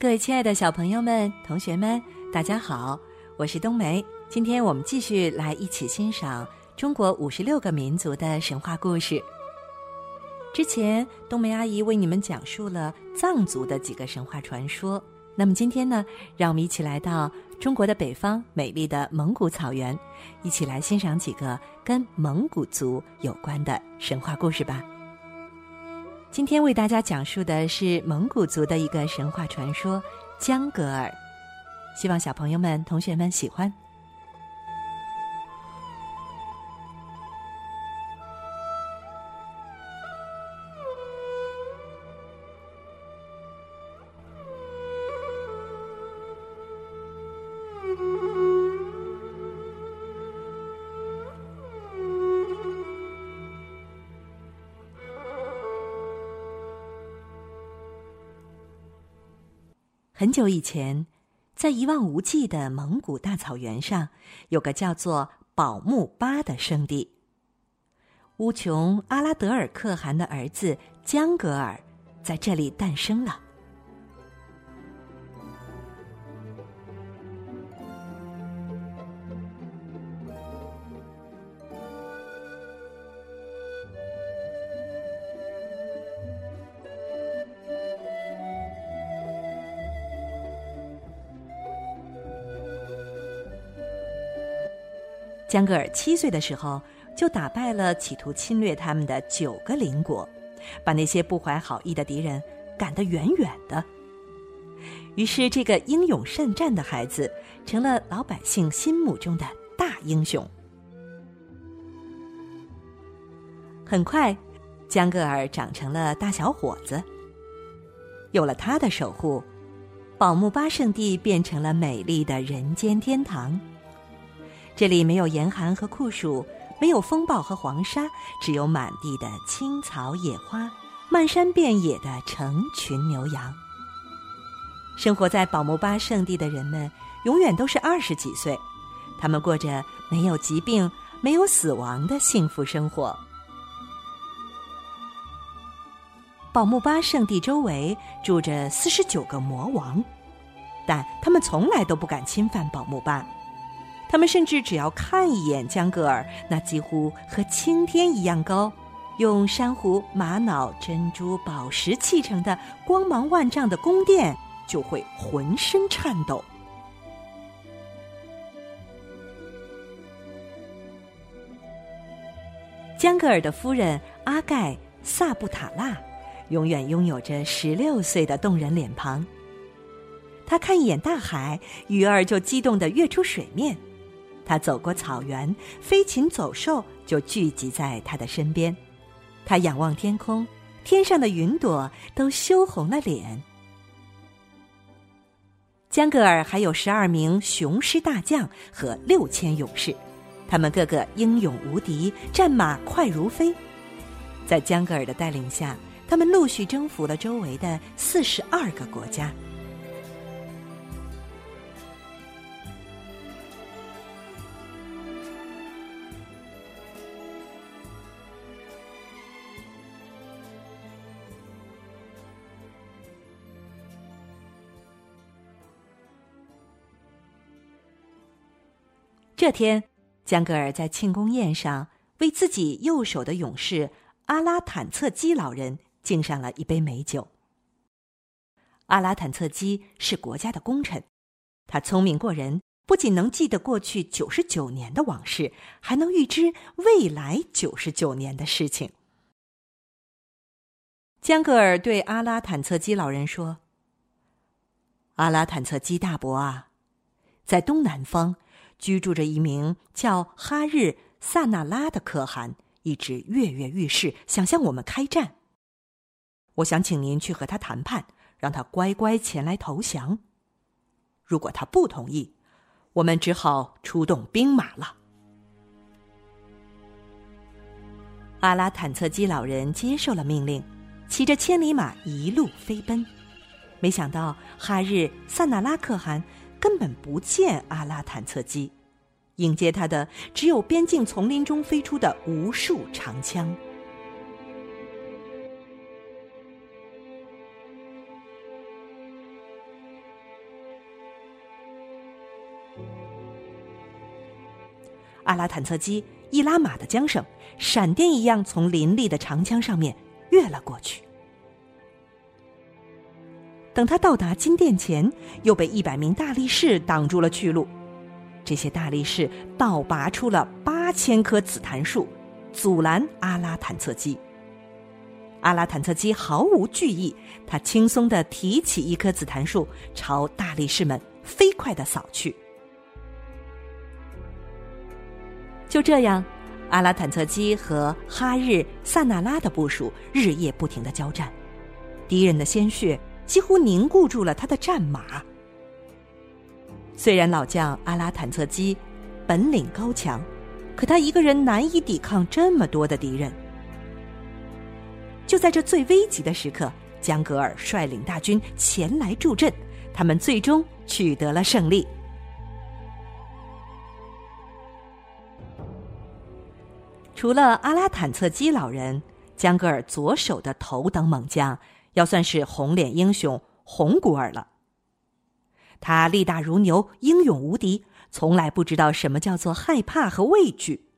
各位亲爱的小朋友们、同学们，大家好，我是冬梅。今天我们继续来一起欣赏中国五十六个民族的神话故事。之前冬梅阿姨为你们讲述了藏族的几个神话传说，那么今天呢，让我们一起来到中国的北方美丽的蒙古草原，一起来欣赏几个跟蒙古族有关的神话故事吧。今天为大家讲述的是蒙古族的一个神话传说——江格尔，希望小朋友们、同学们喜欢。很久以前，在一望无际的蒙古大草原上，有个叫做宝木巴的圣地。乌琼阿拉德尔可汗的儿子江格尔在这里诞生了。江格尔七岁的时候，就打败了企图侵略他们的九个邻国，把那些不怀好意的敌人赶得远远的。于是，这个英勇善战的孩子成了老百姓心目中的大英雄。很快，江格尔长成了大小伙子。有了他的守护，宝木巴圣地变成了美丽的人间天堂。这里没有严寒和酷暑，没有风暴和黄沙，只有满地的青草野花，漫山遍野的成群牛羊。生活在宝木巴圣地的人们，永远都是二十几岁，他们过着没有疾病、没有死亡的幸福生活。宝木巴圣地周围住着四十九个魔王，但他们从来都不敢侵犯宝木巴。他们甚至只要看一眼江格尔那几乎和青天一样高、用珊瑚、玛瑙、珍珠、宝石砌成的光芒万丈的宫殿，就会浑身颤抖。江格尔的夫人阿盖萨布塔拉，永远拥有着十六岁的动人脸庞。他看一眼大海，鱼儿就激动的跃出水面。他走过草原，飞禽走兽就聚集在他的身边。他仰望天空，天上的云朵都羞红了脸。江格尔还有十二名雄狮大将和六千勇士，他们个个英勇无敌，战马快如飞。在江格尔的带领下，他们陆续征服了周围的四十二个国家。这天，江格尔在庆功宴上为自己右手的勇士阿拉坦策基老人敬上了一杯美酒。阿拉坦策基是国家的功臣，他聪明过人，不仅能记得过去九十九年的往事，还能预知未来九十九年的事情。江格尔对阿拉坦策基老人说：“阿拉坦策基大伯啊，在东南方。”居住着一名叫哈日萨那拉的可汗，一直跃跃欲试，想向我们开战。我想请您去和他谈判，让他乖乖前来投降。如果他不同意，我们只好出动兵马了。阿拉坦策基老人接受了命令，骑着千里马一路飞奔。没想到哈日萨那拉可汗。根本不见阿拉坦测机迎接他的只有边境丛林中飞出的无数长枪。阿拉坦测机一拉马的缰绳闪电一样从林立的长枪上面越了过去。等他到达金殿前，又被一百名大力士挡住了去路。这些大力士倒拔出了八千棵紫檀树，阻拦阿拉坦策基。阿拉坦策基毫无惧意，他轻松的提起一棵紫檀树，朝大力士们飞快的扫去。就这样，阿拉坦策基和哈日萨那拉的部署日夜不停的交战，敌人的鲜血。几乎凝固住了他的战马。虽然老将阿拉坦策基本领高强，可他一个人难以抵抗这么多的敌人。就在这最危急的时刻，江格尔率领大军前来助阵，他们最终取得了胜利。除了阿拉坦策基老人，江格尔左手的头等猛将。要算是红脸英雄红古尔了。他力大如牛，英勇无敌，从来不知道什么叫做害怕和畏惧。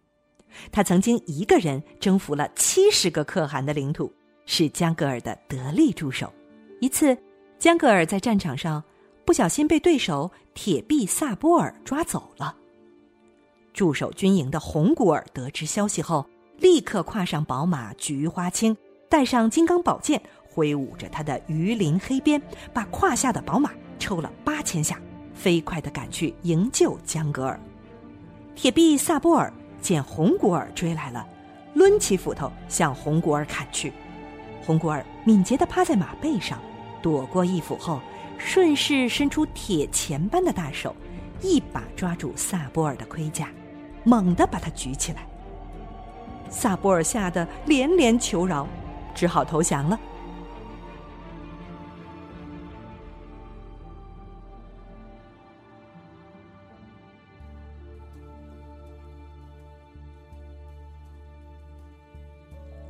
他曾经一个人征服了七十个可汗的领土，是江格尔的得力助手。一次，江格尔在战场上不小心被对手铁臂萨波尔抓走了。驻守军营的红古尔得知消息后，立刻跨上宝马菊花青，带上金刚宝剑。挥舞着他的鱼鳞黑鞭，把胯下的宝马抽了八千下，飞快地赶去营救江格尔。铁臂萨波尔见红古尔追来了，抡起斧头向红古尔砍去。红古尔敏捷地趴在马背上，躲过一斧后，顺势伸出铁钳般的大手，一把抓住萨波尔的盔甲，猛地把他举起来。萨波尔吓得连连求饶，只好投降了。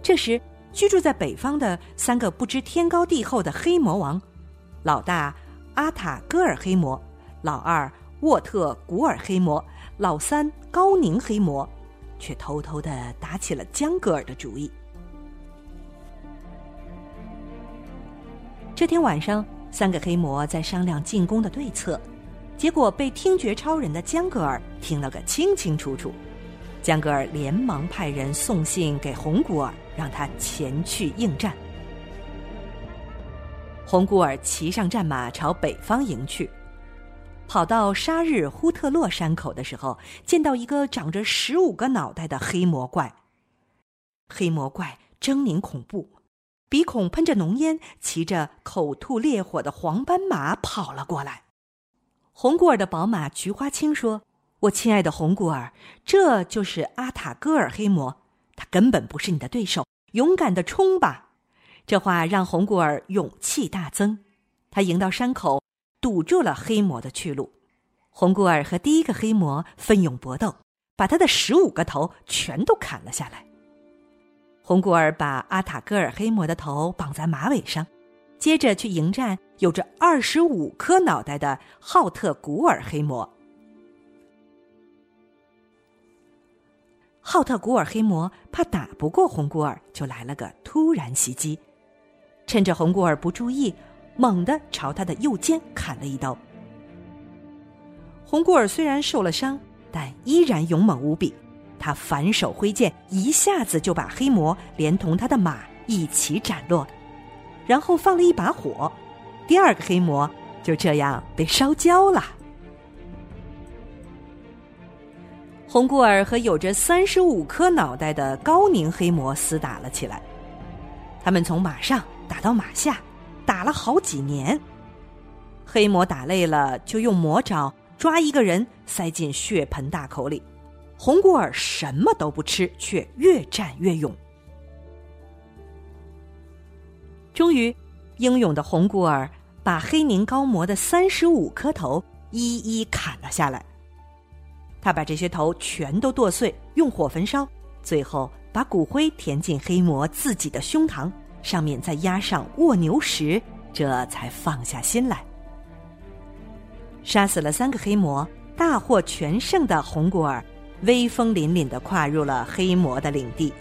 这时，居住在北方的三个不知天高地厚的黑魔王，老大阿塔戈尔黑魔，老二沃特古尔黑魔，老三高宁黑魔，却偷偷的打起了江格尔的主意。这天晚上，三个黑魔在商量进攻的对策，结果被听觉超人的江格尔听了个清清楚楚。江格尔连忙派人送信给红古尔，让他前去应战。红古尔骑上战马朝北方迎去，跑到沙日呼特洛山口的时候，见到一个长着十五个脑袋的黑魔怪。黑魔怪狰狞恐怖，鼻孔喷着浓烟，骑着口吐烈火的黄斑马跑了过来。红古尔的宝马菊花青说。我亲爱的红古尔，这就是阿塔戈尔黑魔，他根本不是你的对手，勇敢的冲吧！这话让红古尔勇气大增，他迎到山口，堵住了黑魔的去路。红古尔和第一个黑魔奋勇搏斗，把他的十五个头全都砍了下来。红古尔把阿塔戈尔黑魔的头绑在马尾上，接着去迎战有着二十五颗脑袋的浩特古尔黑魔。浩特古尔黑魔怕打不过红古尔，就来了个突然袭击，趁着红古尔不注意，猛地朝他的右肩砍了一刀。红古尔虽然受了伤，但依然勇猛无比，他反手挥剑，一下子就把黑魔连同他的马一起斩落，然后放了一把火，第二个黑魔就这样被烧焦了。红古尔和有着三十五颗脑袋的高宁黑魔厮打了起来，他们从马上打到马下，打了好几年。黑魔打累了，就用魔爪抓一个人塞进血盆大口里。红古尔什么都不吃，却越战越勇。终于，英勇的红古尔把黑宁高魔的三十五颗头一一砍了下来。他把这些头全都剁碎，用火焚烧，最后把骨灰填进黑魔自己的胸膛，上面再压上卧牛石，这才放下心来。杀死了三个黑魔，大获全胜的红古尔，威风凛凛的跨入了黑魔的领地。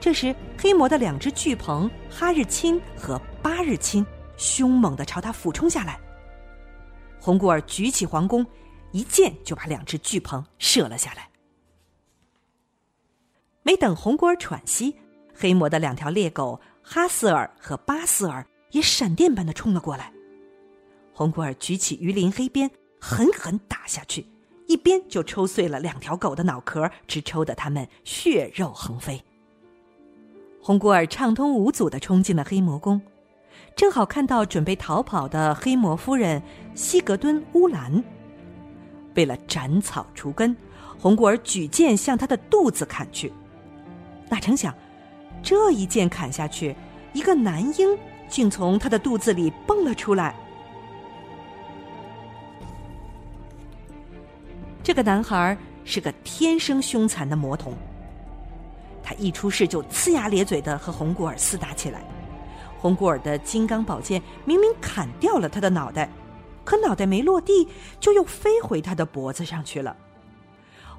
这时，黑魔的两只巨鹏哈日钦和八日钦凶猛的朝他俯冲下来。红古尔举起黄弓，一箭就把两只巨鹏射了下来。没等红古尔喘息，黑魔的两条猎狗哈斯尔和巴斯尔也闪电般的冲了过来。红古尔举起鱼鳞黑鞭，狠狠打下去，一鞭就抽碎了两条狗的脑壳，直抽得它们血肉横飞。红古尔畅通无阻的冲进了黑魔宫，正好看到准备逃跑的黑魔夫人西格敦乌兰。为了斩草除根，红古尔举剑向他的肚子砍去。哪成想，这一剑砍下去，一个男婴竟从他的肚子里蹦了出来。这个男孩是个天生凶残的魔童。他一出世就呲牙咧嘴的和红古尔厮打起来。红古尔的金刚宝剑明明砍掉了他的脑袋，可脑袋没落地，就又飞回他的脖子上去了。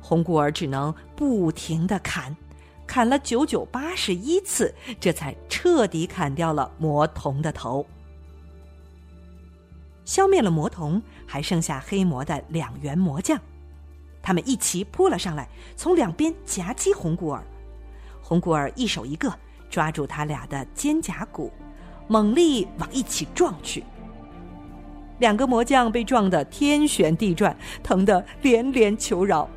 红古尔只能不停的砍。砍了九九八十一次，这才彻底砍掉了魔童的头。消灭了魔童，还剩下黑魔的两员魔将，他们一齐扑了上来，从两边夹击红古尔。红古尔一手一个抓住他俩的肩胛骨，猛力往一起撞去。两个魔将被撞得天旋地转，疼得连连求饶。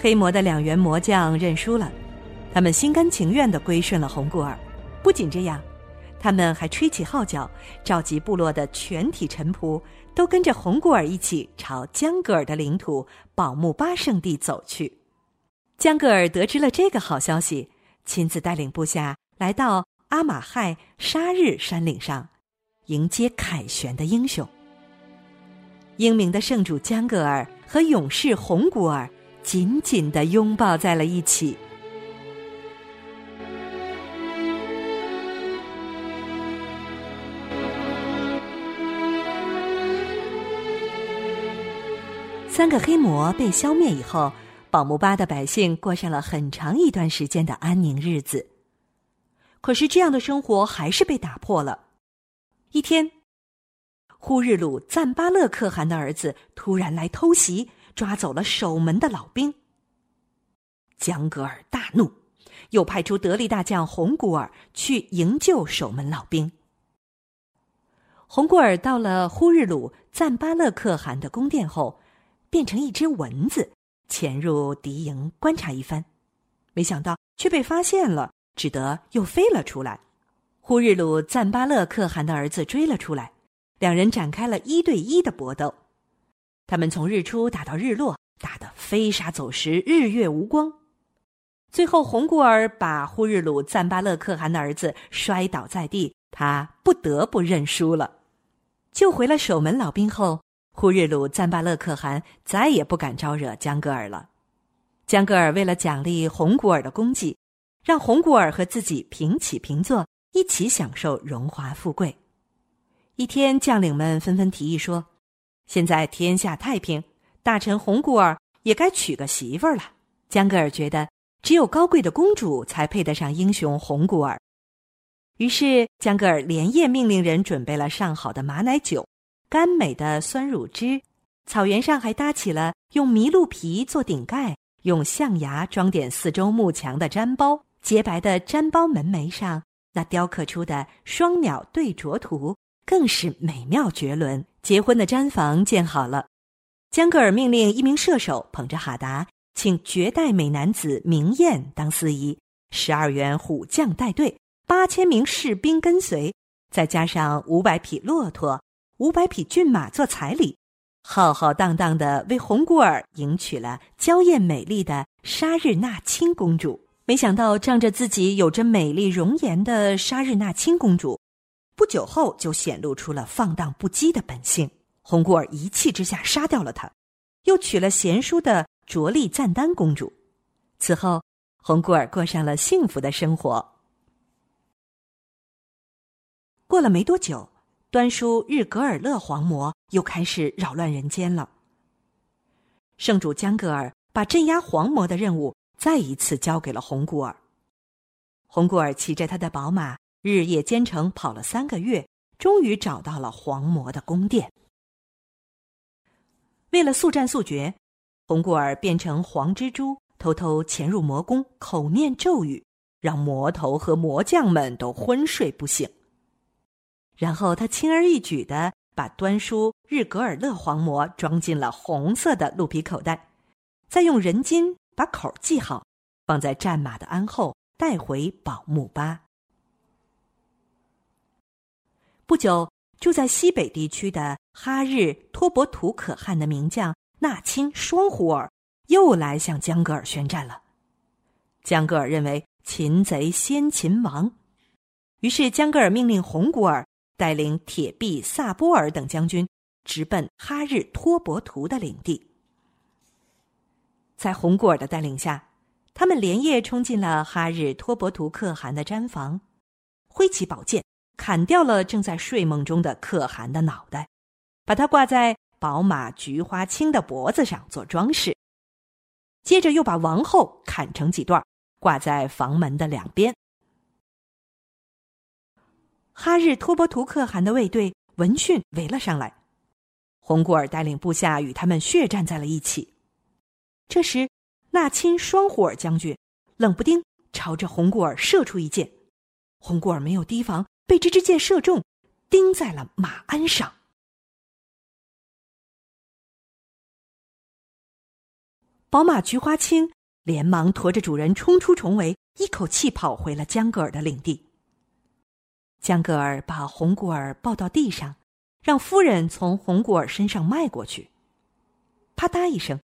黑魔的两员魔将认输了，他们心甘情愿的归顺了红古尔。不仅这样，他们还吹起号角，召集部落的全体臣仆，都跟着红古尔一起朝江格尔的领土宝木巴圣地走去。江格尔得知了这个好消息，亲自带领部下来到阿马亥沙日山岭上，迎接凯旋的英雄。英明的圣主江格尔和勇士红古尔。紧紧的拥抱在了一起。三个黑魔被消灭以后，宝木巴的百姓过上了很长一段时间的安宁日子。可是，这样的生活还是被打破了。一天，呼日鲁赞巴勒可汗的儿子突然来偷袭。抓走了守门的老兵。江格尔大怒，又派出得力大将红古尔去营救守门老兵。红古尔到了呼日鲁赞巴勒可汗的宫殿后，变成一只蚊子，潜入敌营观察一番，没想到却被发现了，只得又飞了出来。呼日鲁赞巴勒可汗的儿子追了出来，两人展开了一对一的搏斗。他们从日出打到日落，打得飞沙走石，日月无光。最后，红古尔把呼日鲁赞巴勒可汗的儿子摔倒在地，他不得不认输了。救回了守门老兵后，呼日鲁赞巴勒可汗再也不敢招惹江格尔了。江格尔为了奖励红古尔的功绩，让红古尔和自己平起平坐，一起享受荣华富贵。一天，将领们纷纷提议说。现在天下太平，大臣红古尔也该娶个媳妇儿了。江格尔觉得，只有高贵的公主才配得上英雄红古尔。于是，江格尔连夜命令人准备了上好的马奶酒、甘美的酸乳汁，草原上还搭起了用麋鹿皮做顶盖、用象牙装点四周幕墙的毡包。洁白的毡包门楣上，那雕刻出的双鸟对啄图更是美妙绝伦。结婚的毡房建好了，江格尔命令一名射手捧着哈达，请绝代美男子明艳当司仪，十二员虎将带队，八千名士兵跟随，再加上五百匹骆驼、五百匹骏马做彩礼，浩浩荡荡的为红古尔迎娶了娇艳美丽的沙日纳清公主。没想到，仗着自己有着美丽容颜的沙日娜亲公主。不久后，就显露出了放荡不羁的本性。红古尔一气之下杀掉了她，又娶了贤淑的卓力赞丹公主。此后，红古尔过上了幸福的生活。过了没多久，端叔日格尔勒黄魔又开始扰乱人间了。圣主江格尔把镇压黄魔的任务再一次交给了红古尔。红古尔骑着他的宝马，日夜兼程跑了三个月，终于找到了黄魔的宫殿。为了速战速决，红古尔变成黄蜘蛛，偷偷潜入魔宫，口念咒语，让魔头和魔将们都昏睡不醒。然后他轻而易举的把端书日格尔勒黄魔装进了红色的鹿皮口袋，再用人筋把口系好，放在战马的鞍后。带回宝木巴。不久，住在西北地区的哈日托伯图可汗的名将纳钦双胡尔又来向江格尔宣战了。江格尔认为擒贼先擒王，于是江格尔命令红古尔带领铁臂萨波尔等将军直奔哈日托伯图的领地。在红古尔的带领下。他们连夜冲进了哈日托伯图可汗的毡房，挥起宝剑砍掉了正在睡梦中的可汗的脑袋，把他挂在宝马菊花青的脖子上做装饰。接着又把王后砍成几段，挂在房门的两边。哈日托伯图可汗的卫队闻讯围了上来，红古尔带领部下与他们血战在了一起。这时。纳钦双虎尔将军冷不丁朝着红古尔射出一箭，红古尔没有提防，被这支箭射中，钉在了马鞍上。宝马菊花青连忙驮着主人冲出重围，一口气跑回了江格尔的领地。江格尔把红古尔抱到地上，让夫人从红古尔身上迈过去，啪嗒一声。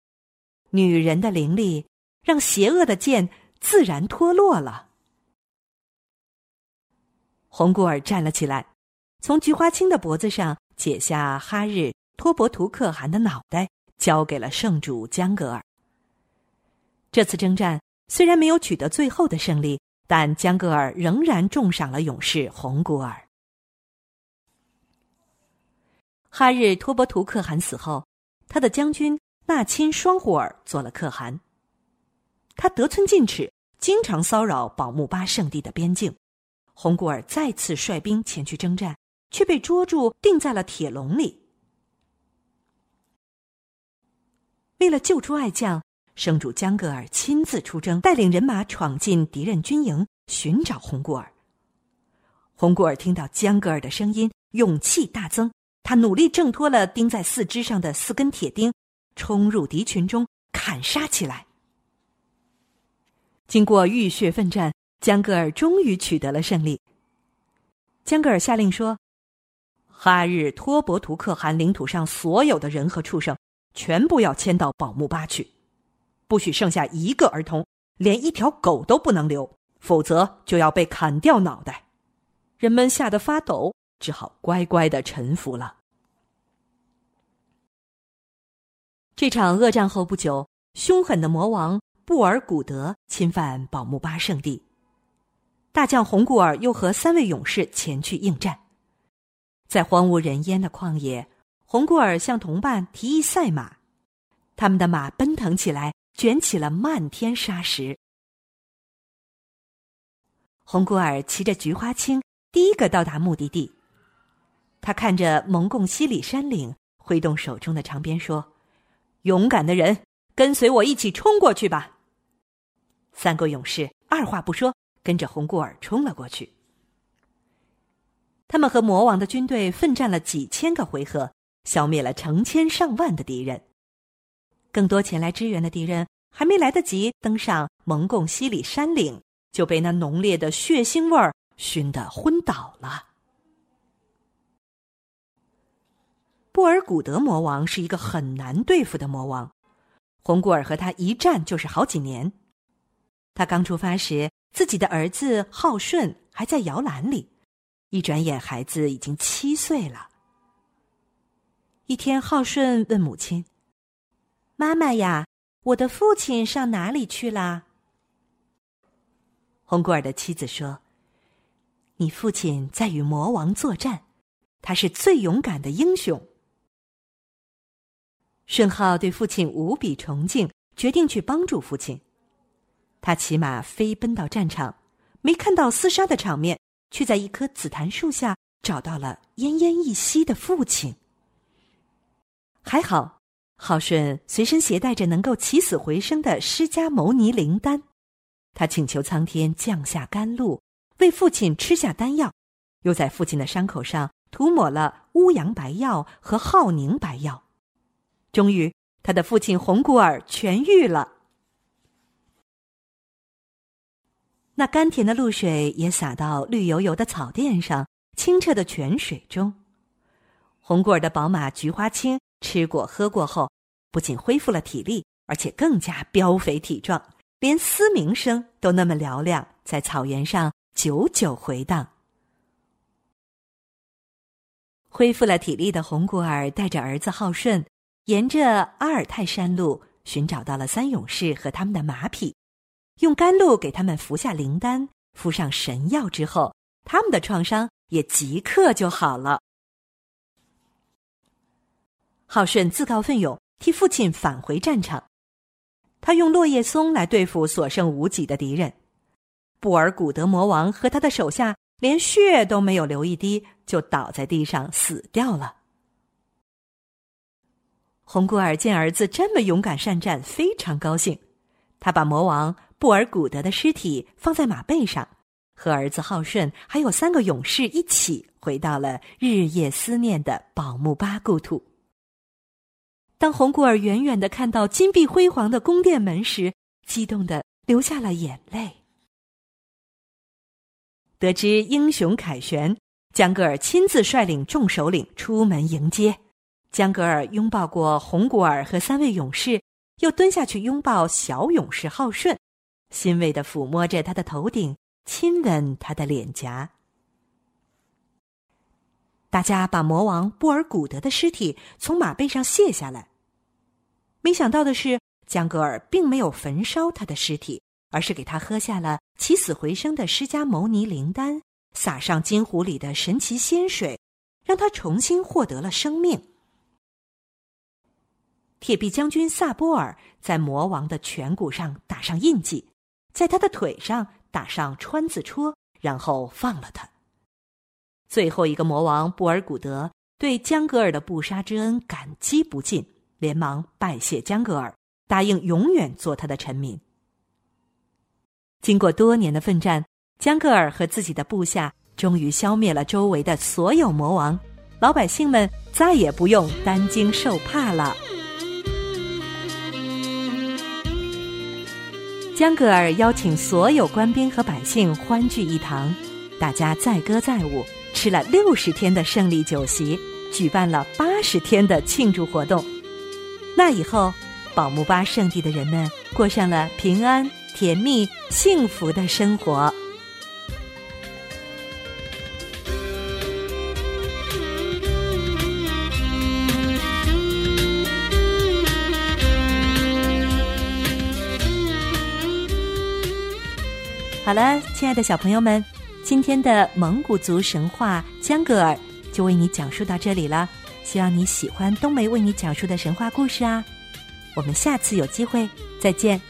女人的灵力让邪恶的剑自然脱落了。红古尔站了起来，从菊花青的脖子上解下哈日托伯图可汗的脑袋，交给了圣主江格尔。这次征战虽然没有取得最后的胜利，但江格尔仍然重赏了勇士红古尔。哈日托伯图可汗死后，他的将军。纳钦双虎儿做了可汗，他得寸进尺，经常骚扰宝木巴圣地的边境。红古尔再次率兵前去征战，却被捉住，钉在了铁笼里。为了救出爱将，圣主江格尔亲自出征，带领人马闯进敌人军营，寻找红古尔。红古尔听到江格尔的声音，勇气大增，他努力挣脱了钉在四肢上的四根铁钉。冲入敌群中，砍杀起来。经过浴血奋战，江格尔终于取得了胜利。江格尔下令说：“哈日托伯图可汗领土上所有的人和畜生，全部要迁到宝木巴去，不许剩下一个儿童，连一条狗都不能留，否则就要被砍掉脑袋。”人们吓得发抖，只好乖乖的臣服了。这场恶战后不久，凶狠的魔王布尔古德侵犯宝木巴圣地，大将红古尔又和三位勇士前去应战。在荒无人烟的旷野，红古尔向同伴提议赛马，他们的马奔腾起来，卷起了漫天沙石。红古尔骑着菊花青，第一个到达目的地。他看着蒙贡西里山岭，挥动手中的长鞭说。勇敢的人，跟随我一起冲过去吧！三个勇士二话不说，跟着红古尔冲了过去。他们和魔王的军队奋战了几千个回合，消灭了成千上万的敌人。更多前来支援的敌人还没来得及登上蒙贡西里山岭，就被那浓烈的血腥味儿熏得昏倒了。布尔古德魔王是一个很难对付的魔王，红古尔和他一战就是好几年。他刚出发时，自己的儿子浩顺还在摇篮里，一转眼孩子已经七岁了。一天，浩顺问母亲：“妈妈呀，我的父亲上哪里去了？”红古尔的妻子说：“你父亲在与魔王作战。”他是最勇敢的英雄。顺浩对父亲无比崇敬，决定去帮助父亲。他骑马飞奔到战场，没看到厮杀的场面，却在一棵紫檀树下找到了奄奄一息的父亲。还好，浩顺随身携带着能够起死回生的释迦牟尼灵丹，他请求苍天降下甘露，为父亲吃下丹药，又在父亲的伤口上涂抹了乌羊白药和浩宁白药。终于，他的父亲红古尔痊愈了。那甘甜的露水也洒到绿油油的草甸上，清澈的泉水中。红古尔的宝马菊花青吃过喝过后，不仅恢复了体力，而且更加膘肥体壮，连嘶鸣声都那么嘹亮，在草原上久久回荡。恢复了体力的红古尔带着儿子浩顺。沿着阿尔泰山路寻找到了三勇士和他们的马匹，用甘露给他们服下灵丹，敷上神药之后，他们的创伤也即刻就好了。浩顺自告奋勇替父亲返回战场，他用落叶松来对付所剩无几的敌人。布尔古德魔王和他的手下连血都没有流一滴，就倒在地上死掉了。红古尔见儿子这么勇敢善战，非常高兴。他把魔王布尔古德的尸体放在马背上，和儿子浩顺还有三个勇士一起回到了日夜思念的宝木巴故土。当红古尔远远的看到金碧辉煌的宫殿门时，激动的流下了眼泪。得知英雄凯旋，江格尔亲自率领众首领出门迎接。江格尔拥抱过红古尔和三位勇士，又蹲下去拥抱小勇士浩顺，欣慰的抚摸着他的头顶，亲吻他的脸颊。大家把魔王布尔古德的尸体从马背上卸下来。没想到的是，江格尔并没有焚烧他的尸体，而是给他喝下了起死回生的释迦牟尼灵丹，撒上金壶里的神奇仙水，让他重新获得了生命。铁臂将军萨波尔在魔王的颧骨上打上印记，在他的腿上打上川字戳，然后放了他。最后一个魔王布尔古德对江格尔的不杀之恩感激不尽，连忙拜谢江格尔，答应永远做他的臣民。经过多年的奋战，江格尔和自己的部下终于消灭了周围的所有魔王，老百姓们再也不用担惊受怕了。江格尔邀请所有官兵和百姓欢聚一堂，大家载歌载舞，吃了六十天的胜利酒席，举办了八十天的庆祝活动。那以后，宝木巴圣地的人们过上了平安、甜蜜、幸福的生活。好了，亲爱的小朋友们，今天的蒙古族神话江格尔就为你讲述到这里了。希望你喜欢冬梅为你讲述的神话故事啊！我们下次有机会再见。